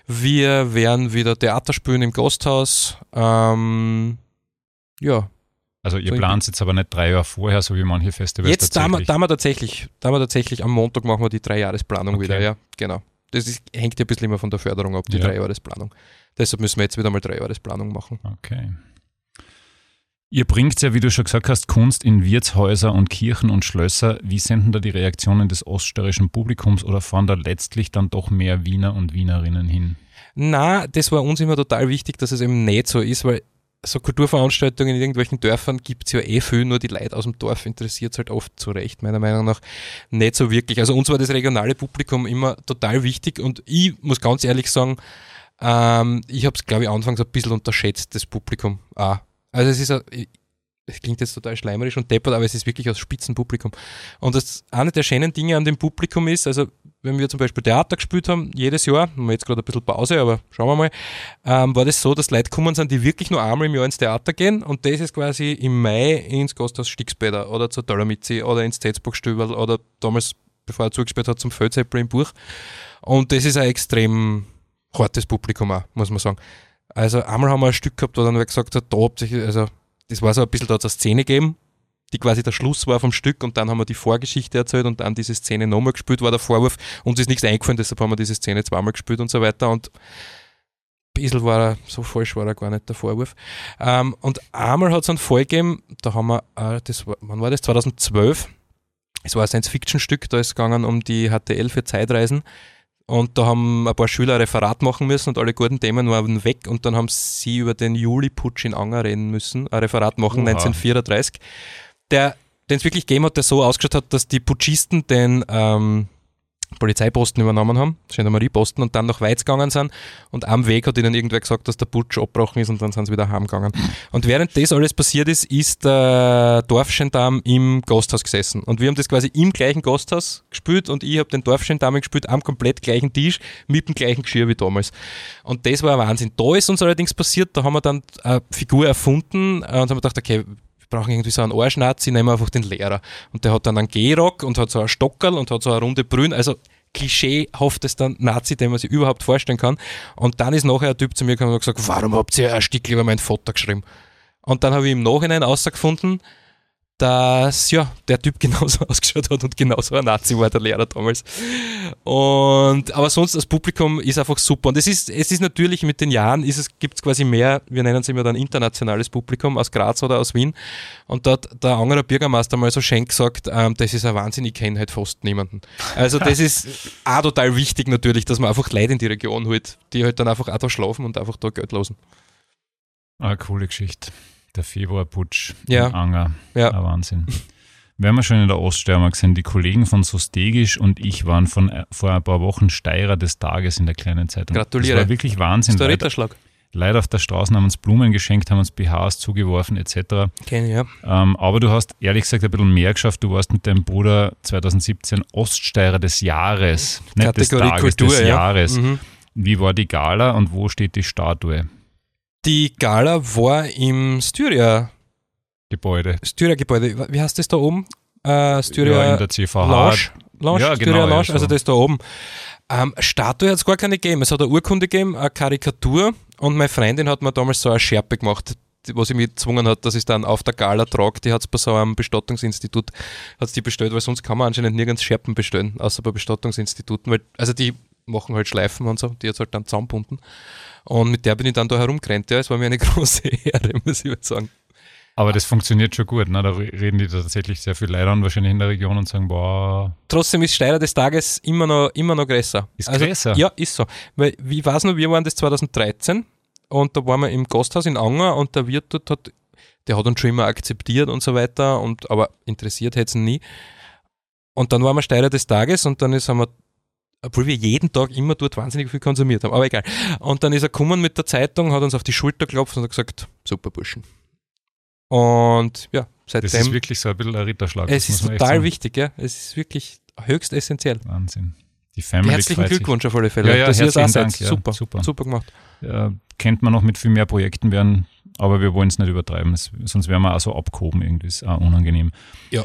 Wir werden wieder Theater spielen im Gasthaus. Ähm, ja. Also ihr so plant jetzt aber nicht drei Jahre vorher, so wie manche Festivals Jetzt da wir, da wir tatsächlich, da wir tatsächlich am Montag machen wir die Dreijahresplanung okay. wieder, ja, genau. Das ist, hängt ja ein bisschen immer von der Förderung ab, die ja. Dreijahresplanung. Deshalb müssen wir jetzt wieder mal Dreijahresplanung machen. Okay. Ihr bringt ja, wie du schon gesagt hast, Kunst in Wirtshäuser und Kirchen und Schlösser. Wie sind denn da die Reaktionen des oststeirischen Publikums oder fahren da letztlich dann doch mehr Wiener und Wienerinnen hin? Na, das war uns immer total wichtig, dass es eben nicht so ist, weil so Kulturveranstaltungen in irgendwelchen Dörfern gibt es ja eh viel, nur die Leute aus dem Dorf interessiert es halt oft zu Recht, meiner Meinung nach, nicht so wirklich. Also uns war das regionale Publikum immer total wichtig und ich muss ganz ehrlich sagen, ähm, ich habe es, glaube ich, anfangs ein bisschen unterschätzt, das Publikum. Ah. Also es ist ein, es klingt jetzt total schleimerisch und deppert, aber es ist wirklich aus Spitzenpublikum. Und das eine der schönen Dinge an dem Publikum ist, also wenn wir zum Beispiel Theater gespielt haben, jedes Jahr, haben wir jetzt gerade ein bisschen Pause, aber schauen wir mal, ähm, war das so, dass Leute kommen sind, die wirklich nur einmal im Jahr ins Theater gehen und das ist quasi im Mai ins Gasthaus Stixbäder oder zur Dolomizi oder ins Zetzburgstübel oder damals, bevor er zugespielt hat, zum Feldzeppel im Buch. Und das ist ein extrem hartes Publikum auch, muss man sagen. Also einmal haben wir ein Stück gehabt, wo dann gesagt hat, da habt ihr, also das war so ein bisschen da zur Szene gegeben, die quasi der Schluss war vom Stück und dann haben wir die Vorgeschichte erzählt und dann diese Szene nochmal gespielt, war der Vorwurf. Uns ist nichts eingefallen, deshalb haben wir diese Szene zweimal gespielt und so weiter und ein bisschen war er, so falsch war er gar nicht der Vorwurf. Ähm, und einmal hat es einen Fall gegeben, da haben wir, äh, das war, wann war das? 2012. Es war ein Science-Fiction-Stück, da ist es gegangen um die HTL für Zeitreisen. Und da haben ein paar Schüler ein Referat machen müssen und alle guten Themen waren weg und dann haben sie über den Juli-Putsch in Anger reden müssen, ein Referat machen, Oha. 1934 der den es wirklich gegeben hat, der so ausgeschaut hat, dass die Putschisten den ähm, Polizeiposten übernommen haben, Gendarmerieposten, und dann nach Weiz gegangen sind. Und am Weg hat ihnen irgendwer gesagt, dass der Putsch abgebrochen ist und dann sind sie wieder heimgegangen. Und während das alles passiert ist, ist der Dorfgendarm im Gasthaus gesessen. Und wir haben das quasi im gleichen Gasthaus gespielt und ich habe den Dorfgendarm gespielt am komplett gleichen Tisch mit dem gleichen Geschirr wie damals. Und das war ein Wahnsinn. Da ist uns allerdings passiert, da haben wir dann eine Figur erfunden und haben gedacht, okay, brauchen irgendwie so einen Arschnazi, nehmen wir einfach den Lehrer. Und der hat dann einen Gehrock und hat so einen Stockerl und hat so eine runde Brühen, also klischeehaftester Nazi, den man sich überhaupt vorstellen kann. Und dann ist nachher ein Typ zu mir gekommen und gesagt, warum habt ihr ein Stück über mein Foto geschrieben? Und dann habe ich im Nachhinein herausgefunden, dass ja, der Typ genauso ausgeschaut hat und genauso ein Nazi war, der Lehrer damals. Und, aber sonst, das Publikum ist einfach super. Und es ist, es ist natürlich mit den Jahren, ist es, gibt es quasi mehr, wir nennen es immer dann internationales Publikum aus Graz oder aus Wien. Und dort der andere Bürgermeister mal so schenk gesagt, ähm, das ist ein Wahnsinn, ich kenne halt fast niemanden. Also das ist auch total wichtig natürlich, dass man einfach Leute in die Region holt, die halt dann einfach auch da schlafen und einfach da Geld losen. Eine coole Geschichte. Der Februarputsch Ja. im Anger. Ja. Ein Wahnsinn. Wir haben ja schon in der Oststeiermark gesehen, die Kollegen von Sostegisch und ich waren von, äh, vor ein paar Wochen Steirer des Tages in der kleinen Zeitung. Gratuliere. Das war wirklich Das Wahnsinn. ist der Ritterschlag. Leute auf der Straße haben uns Blumen geschenkt, haben uns BHs zugeworfen etc. Kenn ja. Ähm, aber du hast ehrlich gesagt ein bisschen mehr geschafft. Du warst mit deinem Bruder 2017 Oststeirer des Jahres. Nicht des Kategorie Tages, Kultur, des ja. Jahres. Mhm. Wie war die Gala und wo steht die Statue? Die Gala war im Styria, Gebäude. Styria-Gebäude. Wie heißt das da oben? Äh, Styria ja, in der CVH. Lounge. Lounge, Ja, Styria genau, Lounge, so. also das da oben. Ähm, Statue hat es gar keine gegeben. Es hat eine Urkunde gegeben, eine Karikatur und meine Freundin hat mir damals so eine Schärpe gemacht, was sie mich gezwungen hat, dass ich dann auf der Gala trage. Die hat es bei so einem Bestattungsinstitut hat's die bestellt, weil sonst kann man anscheinend nirgends Schärpen bestellen, außer bei Bestattungsinstituten. Weil, also die machen halt Schleifen und so, die hat halt dann zusammenbunden. Und mit der bin ich dann da herumgerannt. Ja, es war mir eine große Ehre, muss ich mal sagen. Aber das funktioniert schon gut. Ne? Da re- reden die tatsächlich sehr viel Leute an, wahrscheinlich in der Region und sagen, boah, Trotzdem ist Steirer des Tages immer noch, immer noch größer. Ist also, größer? Ja, ist so. Weil, wie weiß noch, wir waren das 2013 und da waren wir im Gasthaus in Anger und der Wirt dort hat, der hat uns schon immer akzeptiert und so weiter, und, aber interessiert hätte es nie. Und dann waren wir Steirer des Tages und dann ist, haben wir, obwohl wir jeden Tag immer dort wahnsinnig viel konsumiert haben, aber egal. Und dann ist er gekommen mit der Zeitung, hat uns auf die Schulter geklopft und hat gesagt, super Burschen. Und ja, das seitdem, ist wirklich so ein bisschen ein Ritterschlag. es das ist total wichtig, ja. Es ist wirklich höchst essentiell. Wahnsinn. Die Family Herzlichen. Glückwunsch auf alle Fälle. Ja, ja, dass ihr es herzlichen Dank. seid. Ja, super, super. super gemacht. Ja, kennt man noch mit viel mehr Projekten werden, aber wir wollen es nicht übertreiben, es, sonst wären wir auch so abgehoben irgendwie, ist auch unangenehm. Ja.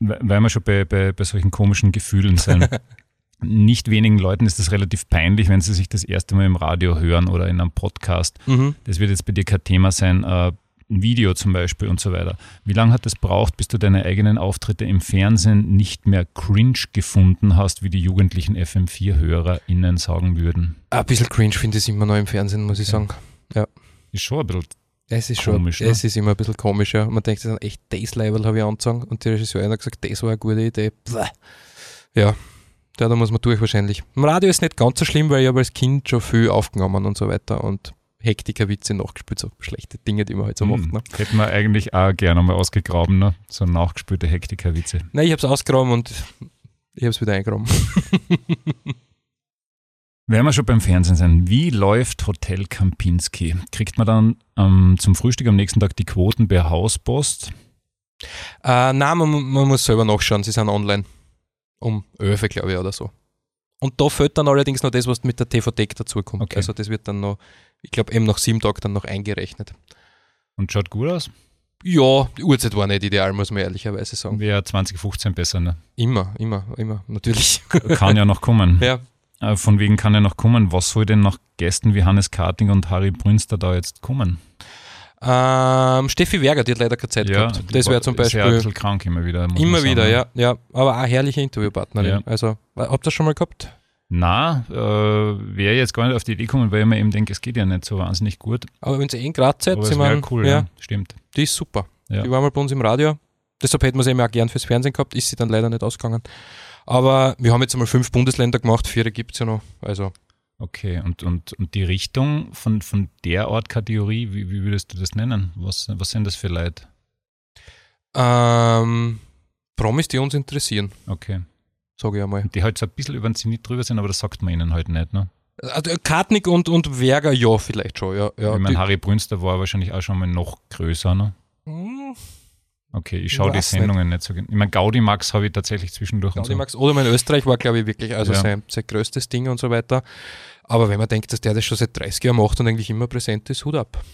We- Weil wir schon bei, bei, bei solchen komischen Gefühlen sind. Nicht wenigen Leuten ist es relativ peinlich, wenn sie sich das erste Mal im Radio hören oder in einem Podcast. Mhm. Das wird jetzt bei dir kein Thema sein, äh, ein Video zum Beispiel und so weiter. Wie lange hat es braucht, bis du deine eigenen Auftritte im Fernsehen nicht mehr cringe gefunden hast, wie die jugendlichen FM4-HörerInnen sagen würden? Ein bisschen cringe finde ich es immer noch im Fernsehen, muss ich sagen. Ist schon ein bisschen Es ist Komisch, schon, ne? es ist immer ein bisschen komisch, ja. Man denkt sich dann echt, das Level habe ich angezogen und die Regisseurin hat gesagt, das war eine gute Idee. Bäh. Ja. Ja, da muss man durch wahrscheinlich. Im Radio ist nicht ganz so schlimm, weil ich habe als Kind schon viel aufgenommen und so weiter und Hektiker-Witze nachgespielt, so schlechte Dinge, die man halt so macht. Hm, Ne? Hätten wir eigentlich auch gerne mal ausgegraben, ne? so nachgespülte Hektiker-Witze. Nein, ich habe es ausgegraben und ich habe es wieder eingegraben. Wenn wir schon beim Fernsehen sind, wie läuft Hotel Kempinski? Kriegt man dann ähm, zum Frühstück am nächsten Tag die Quoten per Hauspost? Äh, nein, man, man muss selber nachschauen, sie sind online. Um 11, glaube ich, oder so. Und da fällt dann allerdings noch das, was mit der TV-Deck dazukommt. Okay. Also das wird dann noch, ich glaube, eben nach sieben Tagen dann noch eingerechnet. Und schaut gut aus? Ja, die Uhrzeit war nicht ideal, muss man ehrlicherweise sagen. Wäre 2015 besser, ne? Immer, immer, immer, natürlich. Kann ja noch kommen. ja. Äh, Von wegen kann ja noch kommen. Was soll denn nach Gästen wie Hannes Karting und Harry Brünster da jetzt kommen? Ähm, Steffi Werger, die hat leider keine Zeit gehabt. die Das wäre zum Ist ja ein Beispiel krank immer wieder. immer wieder, ja, ja. Aber auch herrliche Interviewpartnerin. Ja. Also, habt ihr das schon mal gehabt? Na, äh, wäre jetzt gar nicht auf die Idee gekommen, weil ich mir eben denke, es geht ja nicht so wahnsinnig gut. Aber wenn sie eh in seid, sie es wäre meinen, cool, ja. Stimmt. Die ist super. Ja. Die war mal bei uns im Radio. Deshalb hätten wir sie eben auch gern fürs Fernsehen gehabt, ist sie dann leider nicht ausgegangen. Aber wir haben jetzt einmal fünf Bundesländer gemacht, vier gibt es ja noch. Also Okay, und, und, und die Richtung von, von der Ortkategorie, wie, wie würdest du das nennen? Was, was sind das für Leute? ähm, Promis, die uns interessieren, Okay. sage ich einmal. Die halt so ein bisschen über den Zenit drüber sind, aber das sagt man ihnen halt nicht, ne? Also Kartnick und, und Werger, ja, vielleicht schon. Ja, ja, ich meine, Harry Brünster war wahrscheinlich auch schon mal noch größer, ne? Hm, Okay, ich schaue die Sendungen nicht, so genau. Ich meine, Gaudi Max habe ich tatsächlich zwischendurch und Gaudi so. Oder in Österreich war, glaube ich, wirklich also Ja. sein, sein größtes Ding und so weiter. Aber wenn man denkt, dass der das schon seit 30 Jahren macht und eigentlich immer präsent ist, Hut ab.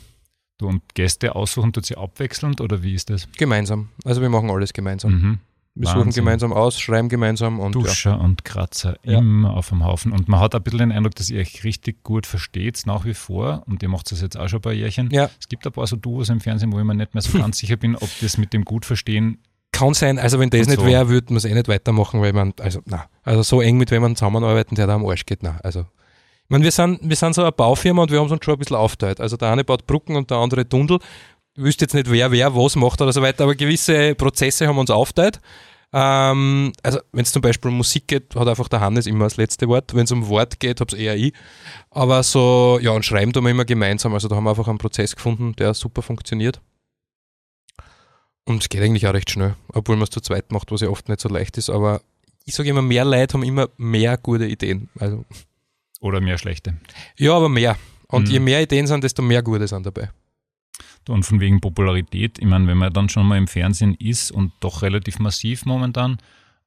Du und Gäste aussuchen, tut sie abwechselnd oder wie ist das? Gemeinsam. Also wir machen alles gemeinsam. Mhm. Wir suchen gemeinsam aus, schreiben gemeinsam und ja. Duscher und Kratzer Ja. immer auf dem Haufen. Und man hat ein bisschen den Eindruck, dass ihr euch richtig gut versteht, nach wie vor. Und ihr macht das jetzt auch schon ein paar Jährchen. Ja. Es gibt ein paar so Duos im Fernsehen, wo ich mir nicht mehr so ganz sicher bin, ob das mit dem gut verstehen Kann sein, also wenn das Und nicht so. wäre, würde man es eh nicht weitermachen, weil man, also na, also so eng mit wem man zusammenarbeiten, der da am Arsch geht, na, also. Ich meine, wir sind, wir sind so eine Baufirma und wir haben es uns schon ein bisschen aufgeteilt. Also der eine baut Brücken und der andere Tunnel. Ich wüsste jetzt nicht, wer wer was macht oder so weiter, aber gewisse Prozesse haben wir uns aufgeteilt. Ähm, also wenn es zum Beispiel um Musik geht, hat einfach der Hannes immer das letzte Wort. Wenn es um Wort geht, hab's eher ich. Aber so, ja, und schreiben tun wir immer gemeinsam. Also da haben wir einfach einen Prozess gefunden, der super funktioniert. Und es geht eigentlich auch recht schnell, obwohl man es zu zweit macht, was ja oft nicht so leicht ist. Aber ich sage immer, mehr Leute haben immer mehr gute Ideen. Also, Oder mehr schlechte. ja, aber mehr. Und Mhm. je mehr Ideen sind, desto mehr gute sind dabei. Und von wegen Popularität, ich meine, wenn man dann schon mal im Fernsehen ist und doch relativ massiv momentan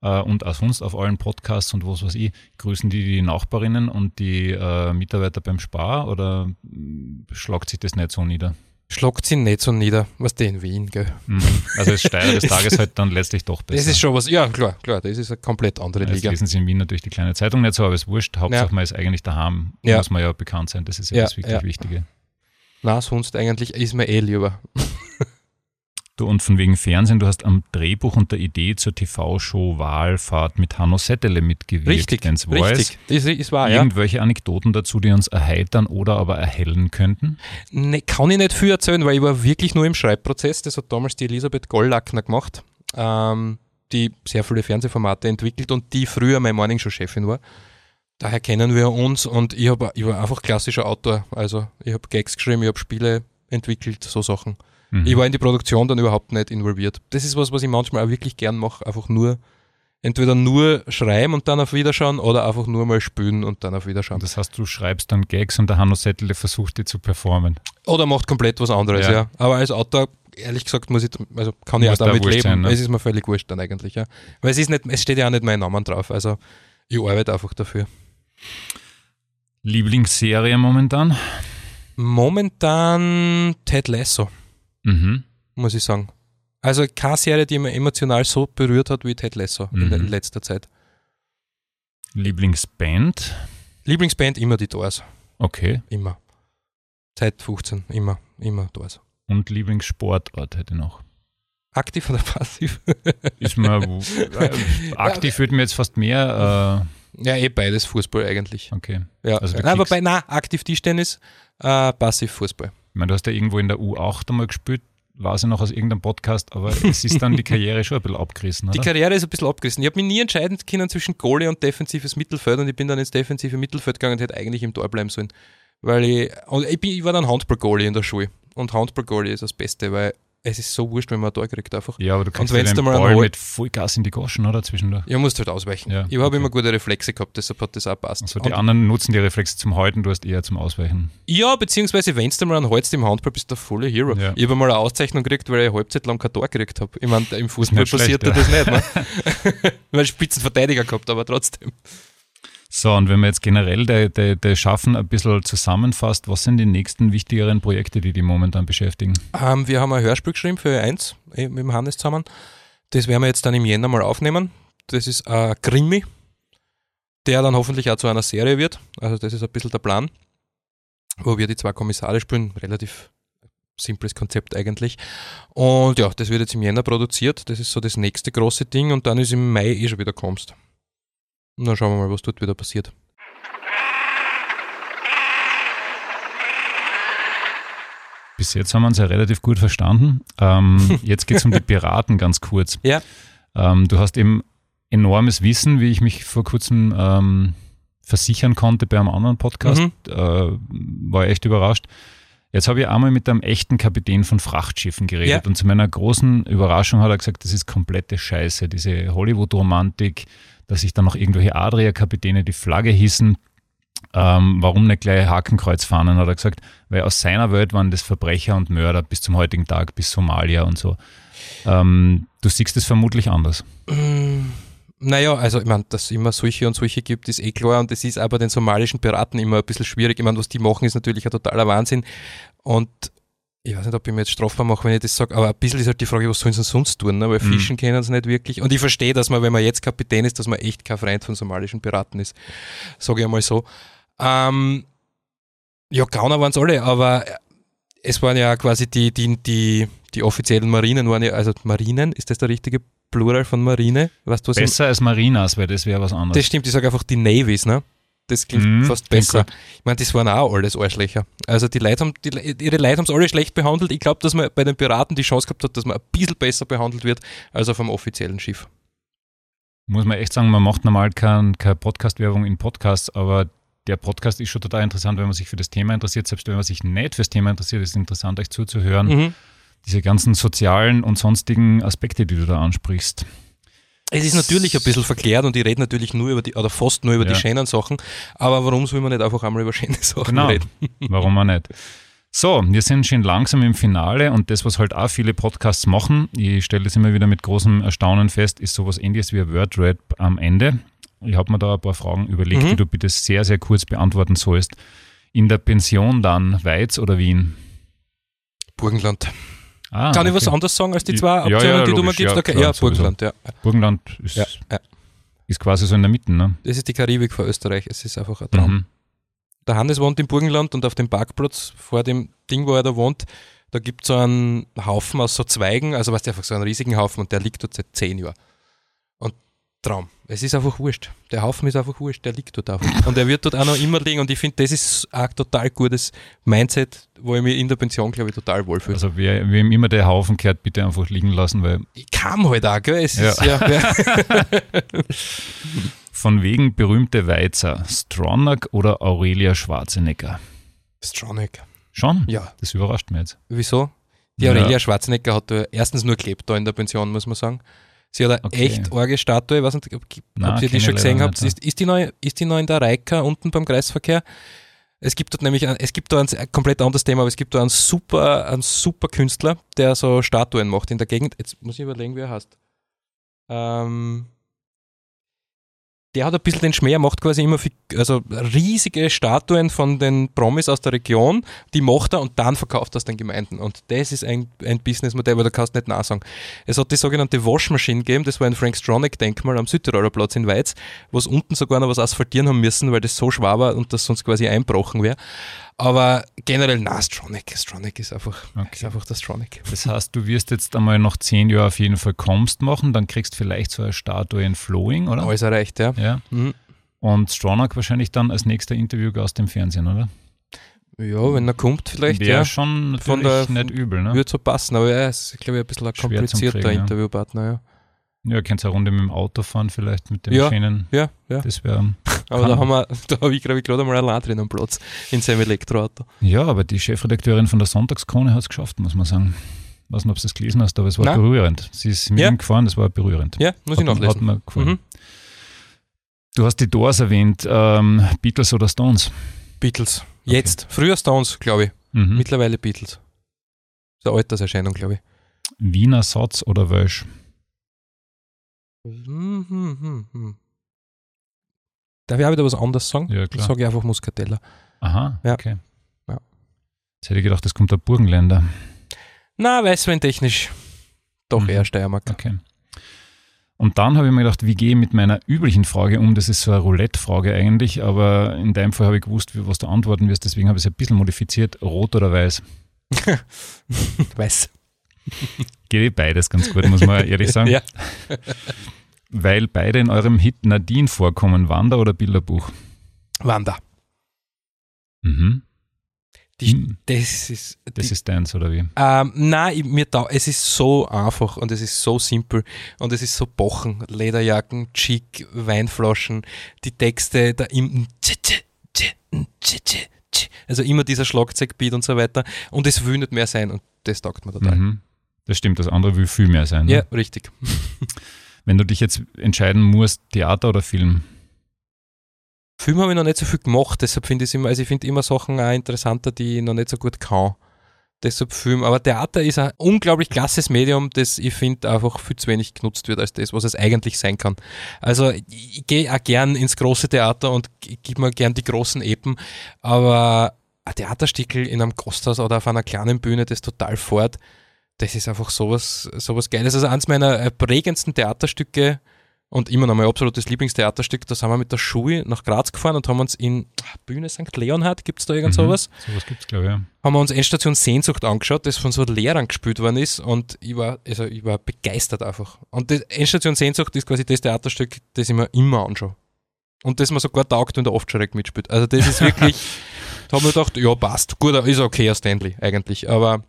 äh, und auch sonst auf allen Podcasts und was weiß ich, grüßen die die Nachbarinnen und die äh, Mitarbeiter beim Spar oder mh, schlagt sich das nicht so nieder? Schlagt sie nicht so nieder, was der in Wien, gell? Mhm. Also ist Steier des Tages halt dann letztlich doch besser. Das ist schon was, ja, klar, klar, das ist eine komplett andere Jetzt Liga. lesen sie in Wien natürlich die kleine Zeitung nicht so, aber ist wurscht. Hauptsache Ja. man ist eigentlich daheim, Ja. muss man ja bekannt sein. Das ist ja, Ja, das wirklich ja. Wichtige. Na, sonst eigentlich ist mir eh lieber. Du, und von wegen Fernsehen, du hast am Drehbuch und der Idee zur TV-Show Wahlfahrt mit Hanno Settele mitgewirkt. Richtig, Voice. richtig. Das ist wahr, ja. Irgendwelche Anekdoten dazu, die uns erheitern oder aber erhellen könnten? Ne, kann ich nicht viel erzählen, weil ich war wirklich nur im Schreibprozess. Das hat damals die Elisabeth Gollackner gemacht, ähm, die sehr viele Fernsehformate entwickelt und die früher meine Morningshow-Chefin war. Daher kennen wir uns und ich, hab, ich war einfach klassischer Autor. Also ich habe Gags geschrieben, ich habe Spiele entwickelt, so Sachen. Mhm. Ich war in die Produktion dann überhaupt nicht involviert. Das ist was, was ich manchmal auch wirklich gern mache. Einfach nur, entweder nur schreiben und dann auf Wiederschauen oder einfach nur mal spülen und dann auf Wiederschauen. das heißt, du schreibst dann Gags und der Hanno Settele versucht, die zu performen. Oder macht komplett was anderes, Ja. ja. Aber als Autor, ehrlich gesagt, muss ich, also kann ich auch damit leben. sein, ne? Es ist mir völlig wurscht dann eigentlich, ja. Weil es ist nicht, es steht ja auch nicht mein Name drauf. Also ich arbeite einfach dafür. Lieblingsserie momentan? Momentan Ted Lasso, Mhm. muss ich sagen. Also keine Serie, die mich emotional so berührt hat wie Ted Lasso in, der- in Mhm. letzter Zeit. Lieblingsband? Lieblingsband immer die Doors. Okay. Immer. Seit 15, immer, immer Doors. Und Lieblingssportort hätte ich noch. Aktiv oder passiv? Ist mir äh, aktiv würde mir jetzt fast mehr. Ja, eh beides Fußball eigentlich. Okay. Ja. Also Nein, wobei, nein, aktiv Tischtennis, äh, passiv Fußball. Ich meine, du hast ja irgendwo in der U8 einmal gespielt, weiß ich noch aus irgendeinem Podcast, aber es ist dann die Karriere schon ein bisschen abgerissen, Die oder? Karriere ist ein bisschen abgerissen. Ich habe mich nie entscheiden können zwischen Goalie und defensives Mittelfeld und ich bin dann ins defensive Mittelfeld gegangen und hätte eigentlich im Tor bleiben sollen. Weil ich, und ich, bin, ich war dann Handball-Goalie in der Schule. Und Handball-Goalie ist das Beste, weil es ist so wurscht, wenn man ein Tor kriegt einfach. ja, aber du kannst ja da den mal Ball Hol- mit Vollgas in die Goschen, oder? Zwischendurch. Ihr musst halt ausweichen. Ja, ich habe okay. immer gute Reflexe gehabt, deshalb hat das auch passt. Also die Und- anderen nutzen die Reflexe zum Halten, du hast eher zum Ausweichen. Ja, beziehungsweise wenn du mal einen Holz im Handball bist, du der volle Hero. Ja. Ich habe mal eine Auszeichnung gekriegt, weil ich eine Halbzeit lang kein Tor gekriegt habe. Ich meine, im Fußball schlecht, passiert ja. das nicht, ne? weil ich Spitzenverteidiger gehabt, aber trotzdem. So, und wenn man jetzt generell der, der, der Schaffen ein bisschen zusammenfasst, was sind die nächsten wichtigeren Projekte, die die momentan beschäftigen? Ähm, wir haben ein Hörspiel geschrieben für eins eh, mit dem Hannes zusammen. Das werden wir jetzt dann im Jänner mal aufnehmen. Das ist ein Krimi, der dann hoffentlich auch zu einer Serie wird. Also das ist ein bisschen der Plan, wo wir die zwei Kommissare spielen. Relativ simples Konzept eigentlich. Und ja, das wird jetzt im Jänner produziert. Das ist so das nächste große Ding. Und dann ist im Mai eh schon wieder kommst. Und dann schauen wir mal, was dort wieder passiert. Bis jetzt haben wir uns ja relativ gut verstanden. Ähm, jetzt geht es um die Piraten ganz kurz. Ja. Ähm, du hast eben enormes Wissen, wie ich mich vor kurzem ähm, versichern konnte bei einem anderen Podcast. Mhm. Äh, war echt überrascht. Jetzt habe ich einmal mit einem echten Kapitän von Frachtschiffen geredet Ja. und zu meiner großen Überraschung hat er gesagt, das ist komplette Scheiße, diese Hollywood-Romantik, dass sich dann noch irgendwelche Adria-Kapitäne die Flagge hissen. Ähm, warum nicht gleich Hakenkreuzfahnen, hat er gesagt, weil aus seiner Welt waren das Verbrecher und Mörder bis zum heutigen Tag, bis Somalia und so. Ähm, du siehst es vermutlich anders. Mm, Naja, also ich meine, dass es immer solche und solche gibt, ist eh klar und es ist aber den somalischen Piraten immer ein bisschen schwierig. Ich meine, was die machen, ist natürlich ein totaler Wahnsinn und ich weiß nicht, ob ich mir jetzt strafbar mache, wenn ich das sage, aber ein bisschen ist halt die Frage, was sollen sie sonst tun, ne? weil Mhm. Fischen kennen sie nicht wirklich und ich verstehe, dass man, wenn man jetzt Kapitän ist, dass man echt kein Freund von somalischen Piraten ist, sage ich einmal so. Ähm, ja, Gauner waren es alle, aber es waren ja quasi die, die, die, die offiziellen Marinen, waren ja, also Marinen, ist das der richtige Plural von Marine. Weißt Besser als Marinas, weil das wäre was anderes. Das stimmt, ich sage einfach die Navies, ne? Das klingt Mhm, fast besser. Ich meine, das waren auch alles Arschlöcher. Also die Leute haben, die, ihre Leute haben es alle schlecht behandelt. Ich glaube, dass man bei den Piraten die Chance gehabt hat, dass man ein bisschen besser behandelt wird als auf einem offiziellen Schiff. Muss man echt sagen, man macht normal keine kein Podcast-Werbung in Podcasts, aber der Podcast ist schon total interessant, wenn man sich für das Thema interessiert. Selbst wenn man sich nicht fürs Thema interessiert, ist es interessant, euch zuzuhören. Mhm. Diese ganzen sozialen und sonstigen Aspekte, die du da ansprichst. Es ist natürlich ein bisschen verklärt und ich rede natürlich nur über die, oder fast nur über Ja. die schönen Sachen, aber warum soll man nicht einfach einmal über schöne Sachen Genau. reden? Warum auch nicht? So, wir sind schon langsam im Finale und das, was halt auch viele Podcasts machen, ich stelle das immer wieder mit großem Erstaunen fest, ist sowas ähnliches wie ein Wordrap am Ende. Ich habe mir da ein paar Fragen überlegt, Mhm. die du bitte sehr, sehr kurz beantworten sollst. In der Pension dann Weiz oder Wien? Burgenland. Ah, Kann ich was okay. anderes sagen als die Ja, zwei ja, Optionen, die du mir gibst? ja, okay, klar, ja, sowieso. Burgenland, ja. Burgenland ist, ja, ja. ist quasi so in der Mitte, ne? Das ist die Karibik vor Österreich. Es ist einfach ein Traum. Mhm. Der Hannes wohnt im Burgenland und auf dem Parkplatz vor dem Ding, wo er da wohnt, da gibt es so einen Haufen aus so Zweigen, also weißt du, einfach so einen riesigen Haufen und der liegt dort seit zehn Jahren. Traum. Es ist einfach wurscht. Der Haufen ist einfach wurscht, der liegt dort einfach. Und er wird dort auch noch immer liegen und ich finde, das ist ein total gutes Mindset, wo ich mich in der Pension, glaube ich, total wohlfühle. Also wer, wem immer der Haufen kehrt, bitte einfach liegen lassen, weil ich kam halt auch, gell? Es Ja. ist ja, ja. von wegen berühmte Weizer, Stronach oder Aurelia Schwarzenegger? Stronach. Schon? Ja, Das überrascht mich jetzt. wieso? Die Ja. Aurelia Schwarzenegger hat erstens nur gelebt da in der Pension, muss man sagen. Sie hat eine Okay. echt arge Statue, ich weiß nicht, ob, Nein, ob ihr die schon gesehen habt. Ist, ist, die neu, ist die neu in der Reika unten beim Kreisverkehr? Es gibt dort nämlich, ein, es gibt da ein, ein komplett anderes Thema, aber es gibt da einen super, einen super Künstler, der so Statuen macht in der Gegend. Jetzt muss ich überlegen, wie er heißt. Ähm, der hat ein bisschen den Schmäh, macht quasi immer also riesige Statuen von den Promis aus der Region, die macht er und dann verkauft er es den Gemeinden. Und das ist ein, ein Businessmodell, weil da kannst du nicht nachsagen. Es hat die sogenannte Washmachine gegeben, das war ein Frank Stronach-Denkmal am Südtiroler Platz in Weiz, wo es unten sogar noch was asphaltieren haben müssen, weil das so schwer war und das sonst quasi einbrochen wäre. Aber generell, na, Stronach, Stronach ist einfach, ist Okay. einfach der Stronach. Das heißt, du wirst jetzt einmal noch zehn Jahre auf jeden Fall Komst machen, dann kriegst vielleicht so eine Statue in Flowing, oder? Alles erreicht, ja. Ja. Mhm. Und Stronach wahrscheinlich dann als nächster Interviewgast im Fernsehen, oder? Ja, wenn er kommt, vielleicht, Wäre ja. schon Von der- nicht übel, ne? Würde so passen, aber er ist, glaube ich, ein bisschen ein komplizierter Kriegen, ja. Interviewpartner, ja. Ja, könnt ihr eine Runde mit dem Auto fahren, vielleicht mit dem Ja. schönen. Ja, ja. Das wäre. Aber da haben wir, da habe ich, glaube ich, gerade einmal allein drin am Platz in seinem Elektroauto. Ja, aber die Chefredakteurin von der Sonntagskrone hat es geschafft, muss man sagen. Ich weiß nicht, ob du es gelesen hast, aber es war Nein. berührend. Sie ist mit Ja. ihm gefahren, das war berührend. Ja, muss ich hat, nachlesen. Hat mir gefallen. Mhm. Du hast die Doors erwähnt, ähm, Beatles oder Stones? Beatles. Jetzt. Früher Stones, glaube ich. Mhm. Mittlerweile Beatles. Das ist eine Alterserscheinung, glaube ich. Wiener Satz oder Welsh? Hm, hm, hm. Darf ich auch wieder was anderes sagen? Ja, Ich klar. sage einfach Muscatella. Aha, Ja. okay. Ja. Jetzt hätte ich gedacht, das kommt der Burgenländer. Na, Weißwein technisch. Doch Mhm. eher Steiermark. Okay. Und dann habe ich mir gedacht, wie gehe ich mit meiner üblichen Frage um? Das ist so eine Roulette-Frage eigentlich, aber in deinem Fall habe ich gewusst, was du antworten wirst, deswegen habe ich es ein bisschen modifiziert. Rot oder weiß? Weiß. Geht eh beides ganz gut, muss man ehrlich sagen. Ja. Weil beide in eurem Hit Nadine vorkommen, Wander oder Bilderbuch? Wanda. Mhm. Die, Hm. das ist. Das die, ist deins, oder wie? ähm, nein, ich- mir da, es ist so einfach und es ist so simpel und es ist so Bochen, Lederjacken, Chic, Weinflaschen, die Texte, da im also immer dieser Schlagzeugbeat und so weiter und es will nicht mehr sein und das taugt mir total. Mhm. Das stimmt, das andere will viel mehr sein. Ne? Ja, richtig. Wenn du dich jetzt entscheiden musst, Theater oder Film? Film habe ich noch nicht so viel gemacht, deshalb finde ich es immer, also ich finde immer Sachen auch interessanter, die ich noch nicht so gut kann. Deshalb Film. Aber Theater ist ein unglaublich klasses Medium, das ich finde einfach viel zu wenig genutzt wird als das, was es eigentlich sein kann. Also ich, gehe auch gern ins große Theater und g- gib mir gern die großen Epen, aber ein Theaterstickel in einem Gasthaus oder auf einer kleinen Bühne, das total fort, das ist einfach sowas, sowas Geiles. Also eins meiner prägendsten Theaterstücke Und immer noch mein absolutes Lieblingstheaterstück, da sind wir mit der Schule nach Graz gefahren und haben uns in ach, Bühne St. Leonhard, gibt es da irgend sowas? Mhm, sowas gibt es, glaube ich, ja. Haben wir uns Endstation Sehnsucht angeschaut, das von so Lehrern gespielt worden ist und ich war, also ich war begeistert einfach. Und das Endstation Sehnsucht ist quasi das Theaterstück, das ich mir immer anschaue. Und das mir sogar taugt, wenn der Oftschreck mitspielt. Also das ist wirklich, da haben wir gedacht, ja passt, gut, ist okay, ein Stanley eigentlich, aber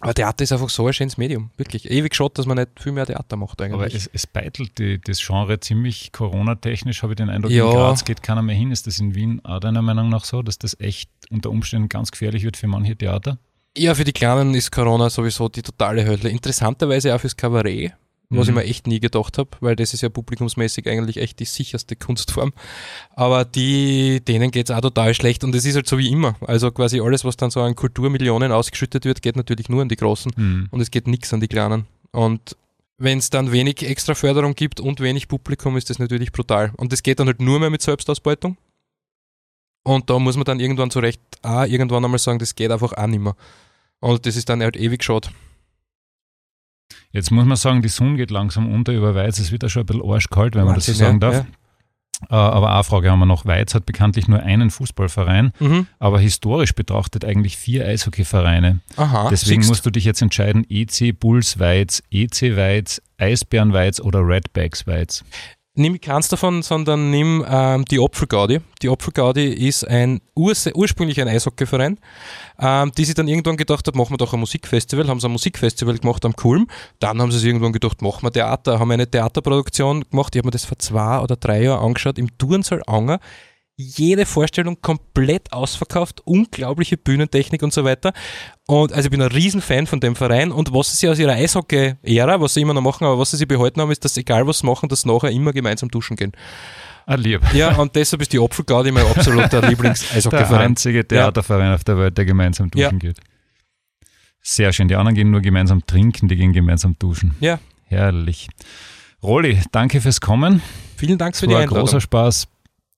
aber Theater ist einfach so ein schönes Medium, wirklich. Ewig geschaut, dass man nicht viel mehr Theater macht eigentlich. Aber es, es beitelt die, das Genre ziemlich Corona-technisch, habe ich den Eindruck, Ja. in Graz geht keiner mehr hin. Ist das in Wien auch deiner Meinung nach so, dass das echt unter Umständen ganz gefährlich wird für manche Theater? Ja, für die Kleinen ist Corona sowieso die totale Hölle. Interessanterweise auch fürs Kabarett, was Mhm. ich mir echt nie gedacht habe, weil das ist ja publikumsmäßig eigentlich echt die sicherste Kunstform. Aber die, denen geht's auch total schlecht und es ist halt so wie immer. Also quasi alles, was dann so an Kulturmillionen ausgeschüttet wird, geht natürlich nur an die Großen Mhm. und es geht nichts an die Kleinen. Und wenn es dann wenig extra Förderung gibt und wenig Publikum, ist das natürlich brutal. Und das geht dann halt nur mehr mit Selbstausbeutung. Und da muss man dann irgendwann zurecht auch irgendwann einmal sagen, das geht einfach auch nicht mehr. Und das ist dann halt ewig schade. Jetzt muss man sagen, die Sonne geht langsam unter über Weiz. Es wird ja schon ein bisschen arschkalt, wenn man das so Wahnsinn, sagen ja, darf. Äh, Aber eine Frage haben wir noch. Weiz hat bekanntlich nur einen Fußballverein, Ja. Mhm. aber historisch betrachtet eigentlich vier Eishockeyvereine. Aha. Deswegen siehst. musst du dich jetzt entscheiden, EC Bulls Weiz, EC Weiz, Eisbären Weiz oder Redbacks Weiz. Nimm keins davon, sondern nimm ähm, die Opfelgaudi. Die Opfelgaudi ist ein urs ursprünglich ein Eishockeyverein, ähm, die sich dann irgendwann gedacht hat, machen wir doch ein Musikfestival, haben sie ein Musikfestival gemacht am Kulm. Dann haben sie sich irgendwann gedacht, machen wir Theater, haben eine Theaterproduktion gemacht. Ich habe mir das vor zwei oder drei Jahren angeschaut im Turnsaal Anger. Jede Vorstellung komplett ausverkauft, unglaubliche Bühnentechnik und so weiter. Und also ich bin ein Riesenfan von dem Verein und was sie aus ihrer Eishockey-Ära, was sie immer noch machen, aber was sie behalten haben, ist, dass egal was sie machen, dass sie nachher immer gemeinsam duschen gehen. Ah, lieb. Ja, und deshalb ist die Opfelgaudi mein absoluter Der Lieblings-Eishockeyverein. einzige Theaterverein auf der Welt, der gemeinsam duschen geht. Sehr schön. Die anderen gehen nur gemeinsam trinken, die gehen gemeinsam duschen. Ja. Herrlich. Rolli, danke fürs Kommen. Vielen Dank für Es die war ein Einladung. großer Spaß.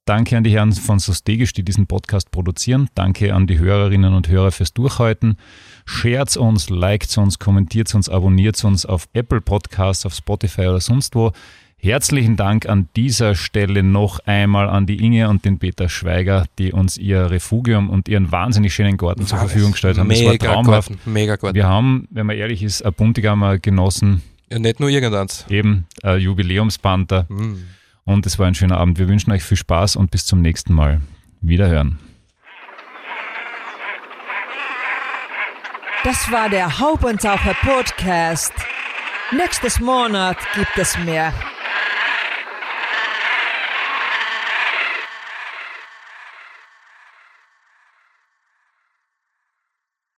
Danke an die Herren von Sostegisch, die diesen Podcast produzieren. Danke an die Hörerinnen und Hörer fürs Durchhalten. Shared uns, liked uns, kommentiert uns, abonniert uns auf Apple Podcasts, auf Spotify oder sonst wo. Herzlichen Dank an dieser Stelle noch einmal an die Inge und den Peter Schweiger, die uns ihr Refugium und ihren wahnsinnig schönen Garten zur Verfügung gestellt haben. Das war Mega traumhaft. Garten, mega Garten. Wir haben, wenn man ehrlich ist, ein Buntigammer genossen, Ja, nicht nur irgendeins. eben ein Jubiläumspanther. Mm. Und es war ein schöner Abend. Wir wünschen euch viel Spaß und bis zum nächsten Mal. Wiederhören. Das war der Haubentaucher Podcast. Nächstes Monat gibt es mehr.